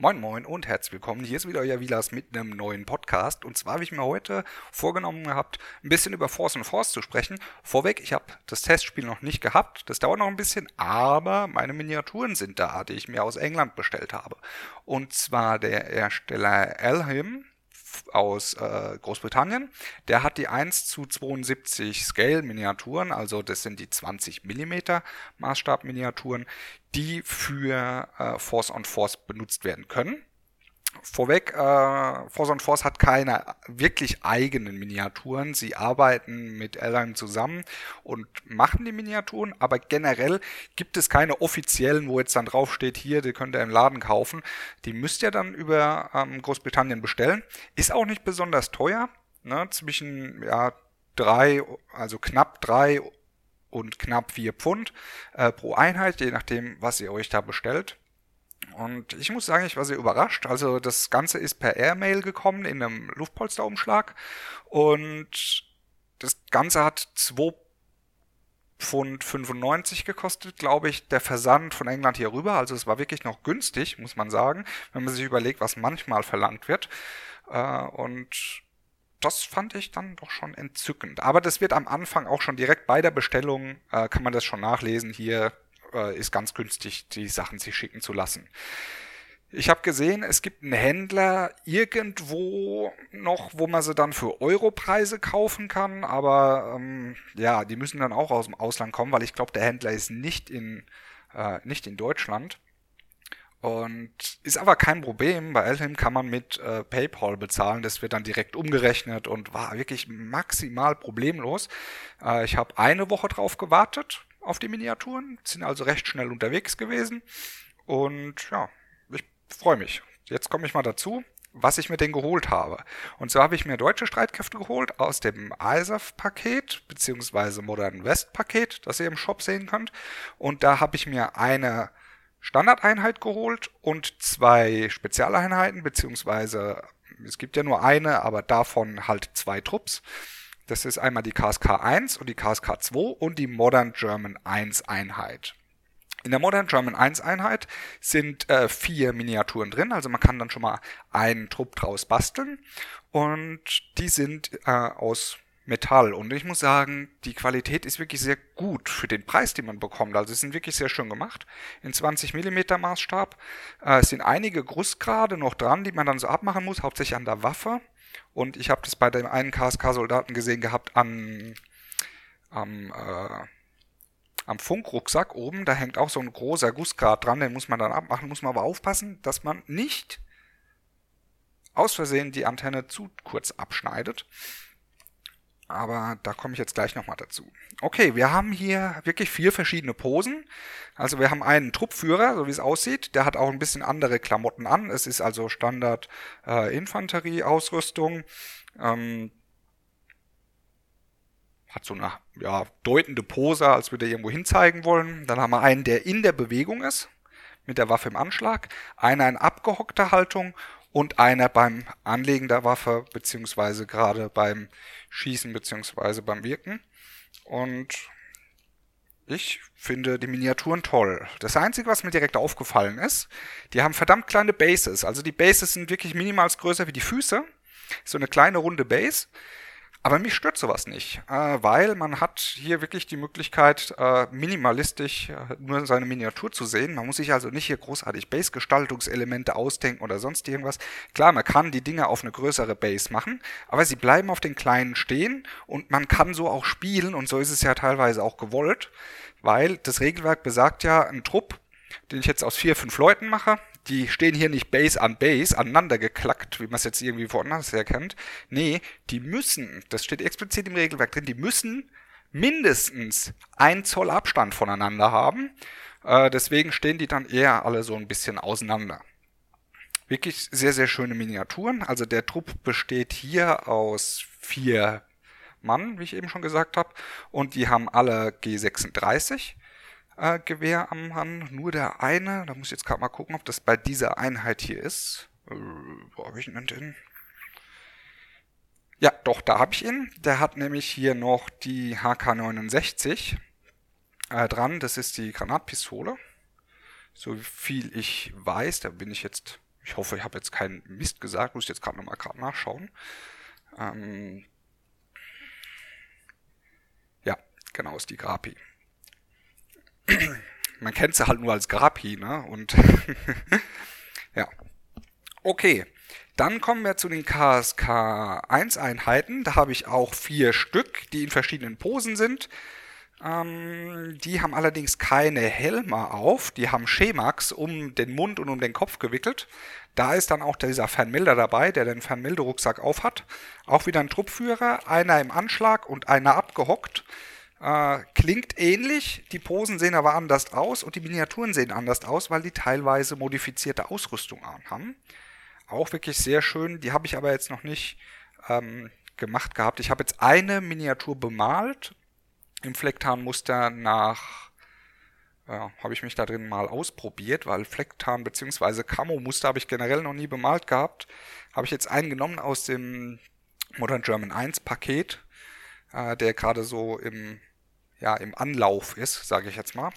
Moin Moin und herzlich willkommen. Hier ist wieder euer Vilas mit einem neuen Podcast. Und zwar habe ich mir heute vorgenommen gehabt, ein bisschen über Force und Force zu sprechen. Vorweg, ich habe das Testspiel noch nicht gehabt. Das dauert noch ein bisschen, aber meine Miniaturen sind da, die ich mir aus England bestellt habe. Und zwar der Hersteller Elhim aus äh, Großbritannien. Der hat die 1 zu 72 Scale Miniaturen, also das sind die 20 mm Maßstab Miniaturen, die für äh, Force on Force benutzt werden können. Vorweg, äh, Force on Force hat keine wirklich eigenen Miniaturen. Sie arbeiten mit Airline zusammen und machen die Miniaturen, aber generell gibt es keine offiziellen, wo jetzt dann draufsteht, hier, die könnt ihr im Laden kaufen. Die müsst ihr dann über ähm, Großbritannien bestellen. Ist auch nicht besonders teuer, ne? zwischen ja, drei, also knapp drei und knapp vier Pfund äh, pro Einheit, je nachdem, was ihr euch da bestellt. Und ich muss sagen, ich war sehr überrascht. Also das Ganze ist per Airmail gekommen in einem Luftpolsterumschlag. Und das Ganze hat 2 Pfund 95 gekostet, glaube ich, der Versand von England hier rüber. Also es war wirklich noch günstig, muss man sagen, wenn man sich überlegt, was manchmal verlangt wird. Äh, und das fand ich dann doch schon entzückend. Aber das wird am Anfang auch schon direkt bei der Bestellung, äh, kann man das schon nachlesen. Hier äh, ist ganz günstig, die Sachen sich schicken zu lassen. Ich habe gesehen, es gibt einen Händler irgendwo noch, wo man sie dann für Europreise kaufen kann, aber ähm, ja, die müssen dann auch aus dem Ausland kommen, weil ich glaube, der Händler ist nicht in, äh, nicht in Deutschland. Und ist aber kein Problem. Bei Elhim kann man mit äh, PayPal bezahlen. Das wird dann direkt umgerechnet und war wirklich maximal problemlos. Äh, ich habe eine Woche drauf gewartet auf die Miniaturen, sind also recht schnell unterwegs gewesen und ja, ich freue mich. Jetzt komme ich mal dazu, was ich mir denn geholt habe. Und so habe ich mir deutsche Streitkräfte geholt aus dem ISAF-Paket beziehungsweise Modern West-Paket, das ihr im Shop sehen könnt. Und da habe ich mir eine Standardeinheit geholt und zwei Spezialeinheiten, beziehungsweise es gibt ja nur eine, aber davon halt zwei Trupps. Das ist einmal die KSK 1 und die KSK 2 und die Modern German 1 Einheit. In der Modern German 1 Einheit sind äh, vier Miniaturen drin, also man kann dann schon mal einen Trupp draus basteln und die sind äh, aus Metall. Und ich muss sagen, die Qualität ist wirklich sehr gut für den Preis, den man bekommt. Also sie sind wirklich sehr schön gemacht. In 20 mm Maßstab. Äh, es sind einige Grußgrade noch dran, die man dann so abmachen muss, hauptsächlich an der Waffe. Und ich habe das bei dem einen KSK-Soldaten gesehen gehabt an, am, äh, am Funkrucksack oben. Da hängt auch so ein großer Gussgrad dran, den muss man dann abmachen. Muss man aber aufpassen, dass man nicht aus Versehen die Antenne zu kurz abschneidet. Aber da komme ich jetzt gleich nochmal dazu. Okay, wir haben hier wirklich vier verschiedene Posen. Also wir haben einen Truppführer, so wie es aussieht. Der hat auch ein bisschen andere Klamotten an. Es ist also Standard äh, Infanterieausrüstung. Ähm, hat so eine ja, deutende Pose, als würde er irgendwo hinzeigen wollen. Dann haben wir einen, der in der Bewegung ist, mit der Waffe im Anschlag. Einer in abgehockter Haltung und einer beim Anlegen der Waffe, beziehungsweise gerade beim Schießen, beziehungsweise beim Wirken. Und ich finde die Miniaturen toll. Das Einzige, was mir direkt aufgefallen ist, die haben verdammt kleine Bases. Also die Bases sind wirklich minimal größer wie die Füße. So eine kleine runde Base. Aber mich stört sowas nicht, äh, weil man hat hier wirklich die Möglichkeit, äh, minimalistisch äh, nur seine Miniatur zu sehen. Man muss sich also nicht hier großartig Base-Gestaltungselemente ausdenken oder sonst irgendwas. Klar, man kann die Dinge auf eine größere Base machen, aber sie bleiben auf den kleinen stehen und man kann so auch spielen und so ist es ja teilweise auch gewollt, weil das Regelwerk besagt ja, ein Trupp, den ich jetzt aus vier, fünf Leuten mache, die stehen hier nicht Base an Base aneinander geklackt, wie man es jetzt irgendwie woanders erkennt. Nee, die müssen, das steht explizit im Regelwerk drin, die müssen mindestens ein Zoll Abstand voneinander haben. Äh, deswegen stehen die dann eher alle so ein bisschen auseinander. Wirklich sehr, sehr schöne Miniaturen. Also der Trupp besteht hier aus vier Mann, wie ich eben schon gesagt habe. Und die haben alle G36 äh, Gewehr am Hand. Nur der eine, da muss ich jetzt gerade mal gucken, ob das bei dieser Einheit hier ist. Äh, wo habe ich denn? Ja, doch, da habe ich ihn. Der hat nämlich hier noch die HK69 äh, dran. Das ist die Granatpistole. So viel ich weiß, da bin ich jetzt, Ich hoffe, ich habe jetzt keinen Mist gesagt, muss jetzt gerade nochmal gerade nachschauen. Ähm ja, genau, ist die Grapi. Man kennt sie halt nur als Grapi, ne? Und ja. Okay, dann kommen wir zu den KSK-1-Einheiten. Da habe ich auch vier Stück, die in verschiedenen Posen sind. Ähm, die haben allerdings keine Helme auf, die haben Schemax um den Mund und um den Kopf gewickelt. Da ist dann auch dieser Fernmelder dabei, der den Fernmelderucksack aufhat. Auch wieder ein Truppführer, einer im Anschlag und einer abgehockt. Äh, klingt ähnlich, die Posen sehen aber anders aus und die Miniaturen sehen anders aus, weil die teilweise modifizierte Ausrüstung haben. Auch wirklich sehr schön, die habe ich aber jetzt noch nicht ähm, gemacht gehabt. Ich habe jetzt eine Miniatur bemalt im Flecktarnmuster nach, ja, habe ich mich da drin mal ausprobiert, weil Flecktarn bzw. Camo-Muster habe ich generell noch nie bemalt gehabt. Habe ich jetzt einen genommen aus dem Modern German 1 Paket, äh, der gerade so im, ja, im Anlauf ist, sage ich jetzt mal.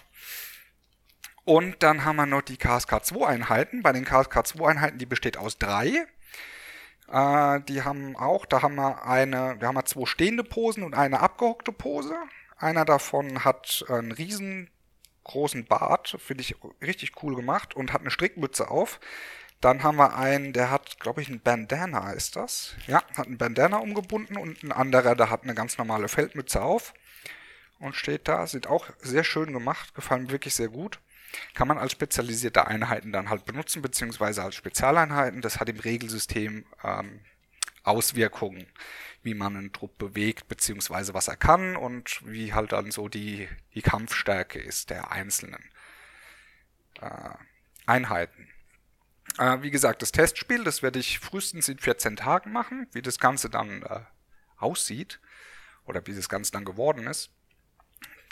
Und dann haben wir noch die KSK2-Einheiten. Bei den KSK2-Einheiten, die besteht aus drei. Äh, die haben auch, da haben wir eine, wir haben zwei stehende Posen und eine abgehockte Pose. Einer davon hat einen riesengroßen Bart, finde ich richtig cool gemacht und hat eine Strickmütze auf. Dann haben wir einen, der hat, glaube ich, ein Bandana, ist das? Ja, hat ein Bandana umgebunden und ein anderer, der hat eine ganz normale Feldmütze auf und steht da. Sieht auch sehr schön gemacht, gefallen wirklich sehr gut. Kann man als spezialisierte Einheiten dann halt benutzen, beziehungsweise als Spezialeinheiten. Das hat im Regelsystem ähm, Auswirkungen wie man einen Trupp bewegt, beziehungsweise was er kann und wie halt dann so die, die Kampfstärke ist der einzelnen äh, Einheiten. Äh, wie gesagt, das Testspiel, das werde ich frühestens in 14 Tagen machen, wie das Ganze dann äh, aussieht oder wie das Ganze dann geworden ist.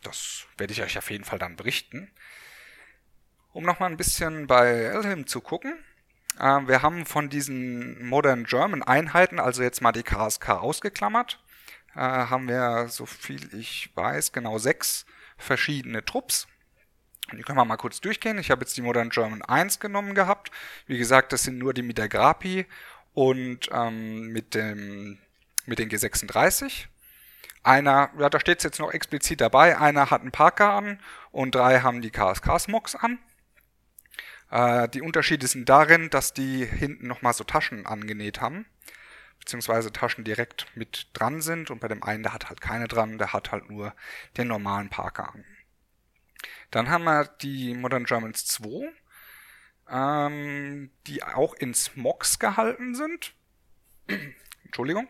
Das werde ich euch auf jeden Fall dann berichten. Um nochmal ein bisschen bei Elhim zu gucken, äh, wir haben von diesen Modern German Einheiten, also jetzt mal die KSK ausgeklammert, äh, haben wir, so viel ich weiß, genau sechs verschiedene Trupps. Die können wir mal kurz durchgehen. Ich habe jetzt die Modern German 1 genommen gehabt. Wie gesagt, das sind nur die mit der Grapi und ähm, mit, dem, mit den G36. Einer, ja, da steht es jetzt noch explizit dabei, einer hat einen Parker an und drei haben die KSK Smogs an. Äh, die Unterschiede sind darin, dass die hinten nochmal so Taschen angenäht haben, beziehungsweise Taschen direkt mit dran sind und bei dem einen, der hat halt keine dran, der hat halt nur den normalen Parker an. Dann haben wir die Modern Germans 2, ähm, die auch in Smogs gehalten sind. Entschuldigung.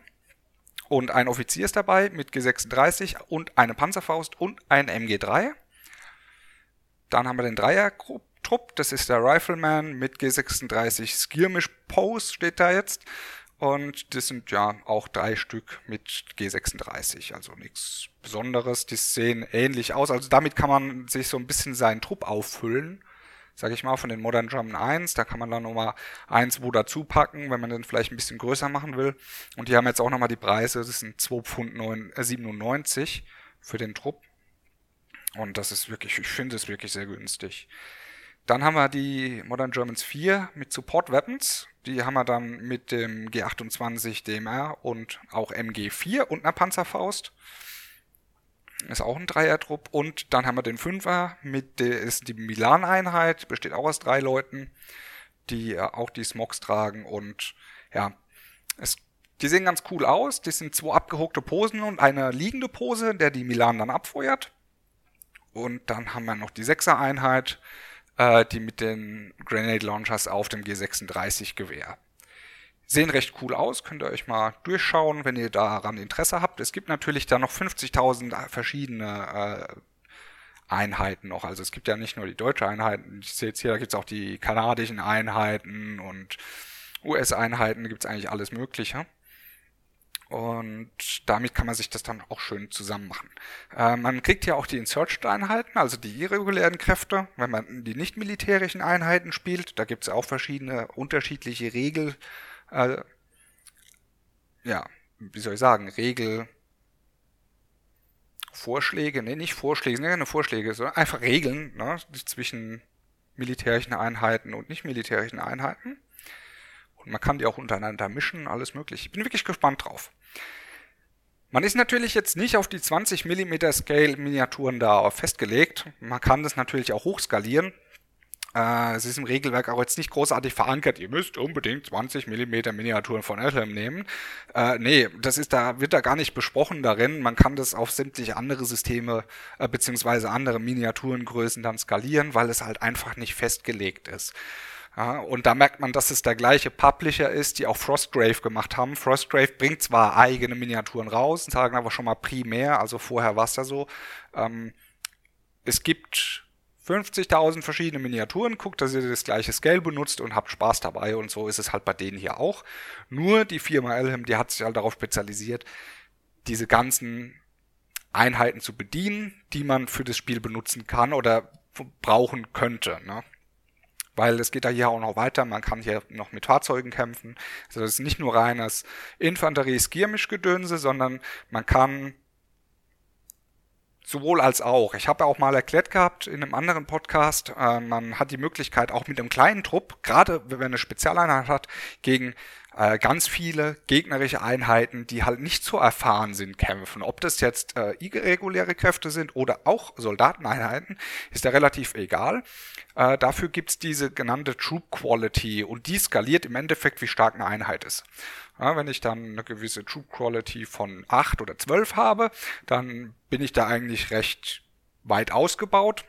Und ein Offizier ist dabei mit G36 und eine Panzerfaust und ein MG3. Dann haben wir den Dreiergrupp Trupp. Das ist der Rifleman mit G36 Skirmish Pose steht da jetzt. Und das sind ja auch drei Stück mit G36, also nichts Besonderes. Die sehen ähnlich aus. Also damit kann man sich so ein bisschen seinen Trupp auffüllen. Sag ich mal, von den Modern German 1. Da kann man dann nochmal 1, wo dazu packen, wenn man den vielleicht ein bisschen größer machen will. Und die haben jetzt auch nochmal die Preise. Das sind 2 Pfund 97 äh, für den Trupp. Und das ist wirklich, ich finde es wirklich sehr günstig. Dann haben wir die Modern Germans 4 mit Support Weapons. Die haben wir dann mit dem G28 DMR und auch MG4 und einer Panzerfaust. Ist auch ein Dreier-Trupp. Und dann haben wir den Fünfer mit ist die Milan-Einheit, besteht auch aus drei Leuten, die äh, auch die Smogs tragen. Und ja, es, die sehen ganz cool aus. Die sind zwei abgehockte Posen und eine liegende Pose, der die Milan dann abfeuert. Und dann haben wir noch die Sechser-Einheit äh, die mit den Grenade Launchers auf dem G36 Gewehr. Sehen recht cool aus, könnt ihr euch mal durchschauen, wenn ihr daran Interesse habt. Es gibt natürlich da noch 50.000 verschiedene äh, Einheiten noch. Also es gibt ja nicht nur die deutsche Einheiten, ich sehe jetzt hier, da gibt es auch die kanadischen Einheiten und US-Einheiten, gibt es eigentlich alles Mögliche. Und damit kann man sich das dann auch schön zusammen machen. Äh, man kriegt ja auch die Insurged-Einheiten, also die irregulären Kräfte, wenn man die nicht militärischen Einheiten spielt. Da gibt es auch verschiedene unterschiedliche Regel, äh, ja, wie soll ich sagen, Regel, Vorschläge, ne, nicht Vorschläge, sind keine Vorschläge, sondern einfach Regeln ne, zwischen militärischen Einheiten und nicht militärischen Einheiten. Und man kann die auch untereinander mischen, alles möglich. Ich bin wirklich gespannt drauf. Man ist natürlich jetzt nicht auf die 20 mm Scale Miniaturen da festgelegt. Man kann das natürlich auch hochskalieren. Äh, es ist im Regelwerk auch jetzt nicht großartig verankert. Ihr müsst unbedingt 20 mm Miniaturen von Elhelm nehmen. Äh, nee, das ist da, wird da gar nicht besprochen darin. Man kann das auf sämtliche andere Systeme äh, beziehungsweise andere Miniaturengrößen dann skalieren, weil es halt einfach nicht festgelegt ist. Ja, und da merkt man, dass es der gleiche Publisher ist, die auch Frostgrave gemacht haben. Frostgrave bringt zwar eigene Miniaturen raus, sagen aber schon mal primär, also vorher war es ja so. Ähm, es gibt 50.000 verschiedene Miniaturen, guckt, dass ihr das gleiche Scale benutzt und habt Spaß dabei und so ist es halt bei denen hier auch. Nur die Firma Elham, die hat sich halt darauf spezialisiert, diese ganzen Einheiten zu bedienen, die man für das Spiel benutzen kann oder brauchen könnte. Ne? Weil es geht da hier auch noch weiter, man kann hier noch mit Fahrzeugen kämpfen. Also das ist nicht nur reines Infanterie-Skirmisch-Gedönse, sondern man kann Sowohl als auch. Ich habe auch mal erklärt gehabt in einem anderen Podcast, äh, man hat die Möglichkeit auch mit einem kleinen Trupp, gerade wenn man eine Spezialeinheit hat, gegen äh, ganz viele gegnerische Einheiten, die halt nicht so erfahren sind, kämpfen. Ob das jetzt äh, irreguläre Kräfte sind oder auch Soldateneinheiten, ist ja relativ egal. Äh, dafür gibt's diese genannte Troop Quality und die skaliert im Endeffekt, wie stark eine Einheit ist. Ja, wenn ich dann eine gewisse Troop Quality von 8 oder 12 habe, dann bin ich da eigentlich recht weit ausgebaut.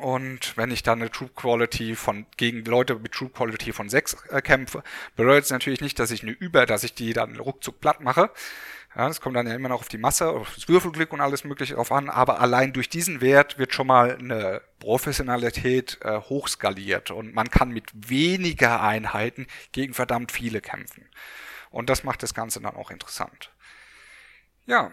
Und wenn ich dann eine Troop Quality von gegen Leute mit Troop Quality von 6 äh, kämpfe, bedeutet es natürlich nicht, dass ich eine über, dass ich die dann ruckzuck platt mache. Ja, das kommt dann ja immer noch auf die Masse, auf das Würfelglück und alles mögliche drauf an, aber allein durch diesen Wert wird schon mal eine Professionalität äh, hochskaliert und man kann mit weniger Einheiten gegen verdammt viele kämpfen. Und das macht das Ganze dann auch interessant. Ja,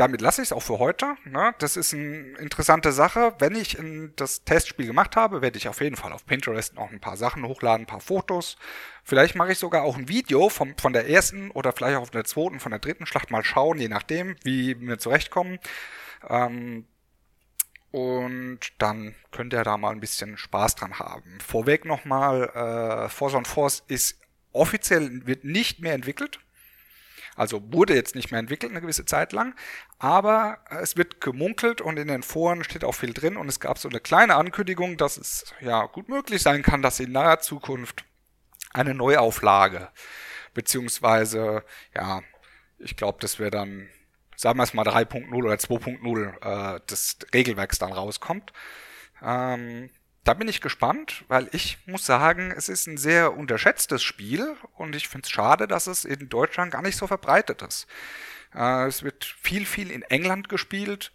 damit lasse ich es auch für heute. Ne? Das ist eine interessante Sache. Wenn ich das Testspiel gemacht habe, werde ich auf jeden Fall auf Pinterest noch ein paar Sachen hochladen, ein paar Fotos. Vielleicht mache ich sogar auch ein Video vom, von der ersten oder vielleicht auch von der zweiten, von der dritten Schlacht mal schauen, je nachdem, wie wir zurechtkommen. Ähm, und dann könnt ihr da mal ein bisschen Spaß dran haben. Vorweg nochmal, äh, Force on Force ist offiziell wird nicht mehr entwickelt. Also wurde jetzt nicht mehr entwickelt eine gewisse Zeit lang, aber es wird gemunkelt und in den Foren steht auch viel drin und es gab so eine kleine Ankündigung, dass es ja gut möglich sein kann, dass in naher Zukunft eine Neuauflage beziehungsweise ja, ich glaube, das wäre dann sagen wir es mal 3.0 oder 2.0 äh, des Regelwerks dann rauskommt. Ähm, da bin ich gespannt, weil ich muss sagen, es ist ein sehr unterschätztes Spiel und ich finde es schade, dass es in Deutschland gar nicht so verbreitet ist. Äh, es wird viel, viel in England gespielt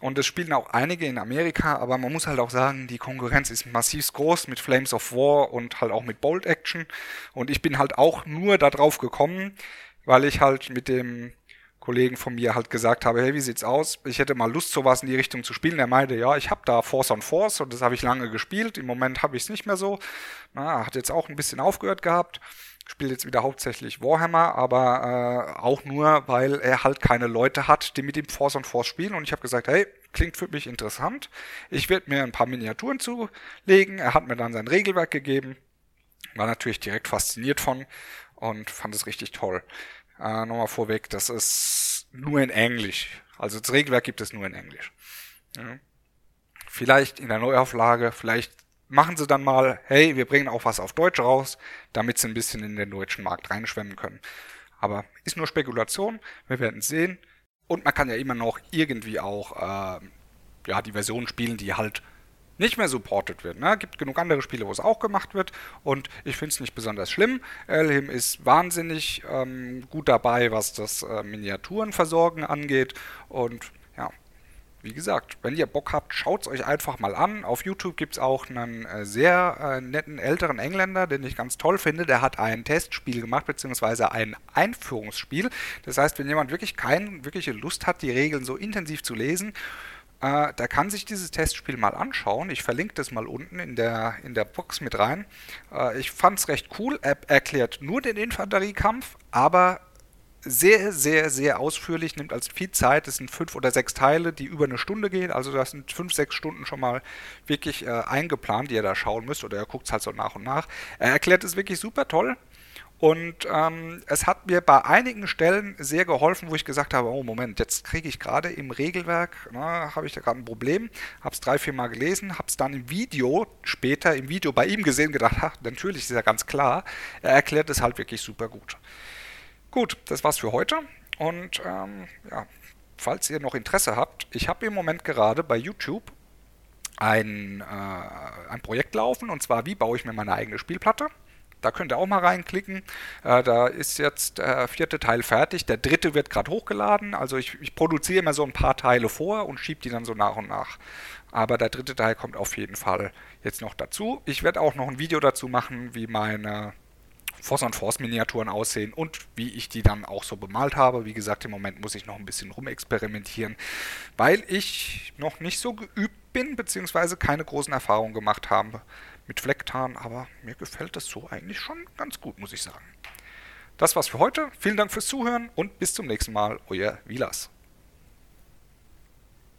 und es spielen auch einige in Amerika, aber man muss halt auch sagen, die Konkurrenz ist massiv groß mit Flames of War und halt auch mit Bold Action und ich bin halt auch nur darauf gekommen, weil ich halt mit dem Kollegen von mir halt gesagt habe, hey, wie sieht's aus? Ich hätte mal Lust, sowas in die Richtung zu spielen. Er meinte, ja, ich habe da Force on Force und das habe ich lange gespielt. Im Moment habe ich es nicht mehr so. Na, hat jetzt auch ein bisschen aufgehört gehabt. Spielt jetzt wieder hauptsächlich Warhammer, aber äh, auch nur, weil er halt keine Leute hat, die mit ihm Force on Force spielen. Und ich habe gesagt, hey, klingt für mich interessant. Ich werde mir ein paar Miniaturen zulegen. Er hat mir dann sein Regelwerk gegeben. War natürlich direkt fasziniert von und fand es richtig toll. Äh, Nochmal vorweg, das ist nur in Englisch. Also das Regelwerk gibt es nur in Englisch. Ja. Vielleicht in der Neuauflage, vielleicht machen sie dann mal, hey, wir bringen auch was auf Deutsch raus, damit sie ein bisschen in den deutschen Markt reinschwemmen können. Aber ist nur Spekulation, wir werden sehen. Und man kann ja immer noch irgendwie auch äh, ja, die Version spielen, die halt nicht mehr supported wird. Ne? Gibt genug andere Spiele, wo es auch gemacht wird und ich finde es nicht besonders schlimm. Elhim ist wahnsinnig ähm, gut dabei, was das äh, Miniaturenversorgen angeht und ja, wie gesagt, wenn ihr Bock habt, schaut es euch einfach mal an. Auf YouTube gibt es auch einen äh, sehr äh, netten älteren Engländer, den ich ganz toll finde. Der hat ein Testspiel gemacht, beziehungsweise ein Einführungsspiel. Das heißt, wenn jemand wirklich keine wirkliche Lust hat, die Regeln so intensiv zu lesen, äh, der kann sich dieses Testspiel mal anschauen. Ich verlinke das mal unten in der, in der Box mit rein. Äh, ich fand es recht cool. Er erklärt nur den Infanteriekampf, aber sehr, sehr, sehr ausführlich, nimmt also viel Zeit. Es sind fünf oder sechs Teile, die über eine Stunde gehen. Also das sind fünf, sechs Stunden schon mal wirklich äh, eingeplant, die ihr da schauen müsst. Oder ihr guckt es halt so nach und nach. Er erklärt es wirklich super toll. Und ähm, es hat mir bei einigen Stellen sehr geholfen, wo ich gesagt habe, oh Moment, jetzt kriege ich gerade im Regelwerk, habe ich da gerade ein Problem, habe es drei, vier Mal gelesen, habe es dann im Video, später im Video bei ihm gesehen, gedacht, ach, natürlich ist ja ganz klar, er erklärt es halt wirklich super gut. Gut, das war's für heute und ähm, ja, falls ihr noch Interesse habt, ich habe im Moment gerade bei YouTube ein, äh, ein Projekt laufen und zwar, wie baue ich mir meine eigene Spielplatte. Da könnt ihr auch mal reinklicken. Äh, da ist jetzt der vierte Teil fertig. Der dritte wird gerade hochgeladen. Also ich, ich, produziere immer so ein paar Teile vor und schiebe die dann so nach und nach. Aber der dritte Teil kommt auf jeden Fall jetzt noch dazu. Ich werde auch noch ein Video dazu machen, wie meine Force on Force Miniaturen aussehen und wie ich die dann auch so bemalt habe. Wie gesagt, im Moment muss ich noch ein bisschen rumexperimentieren, weil ich noch nicht so geübt bin, beziehungsweise keine großen Erfahrungen gemacht habe mit Flecktarn, aber mir gefällt das so eigentlich schon ganz gut, muss ich sagen. Das war's für heute. Vielen Dank fürs Zuhören und bis zum nächsten Mal, euer Vilas.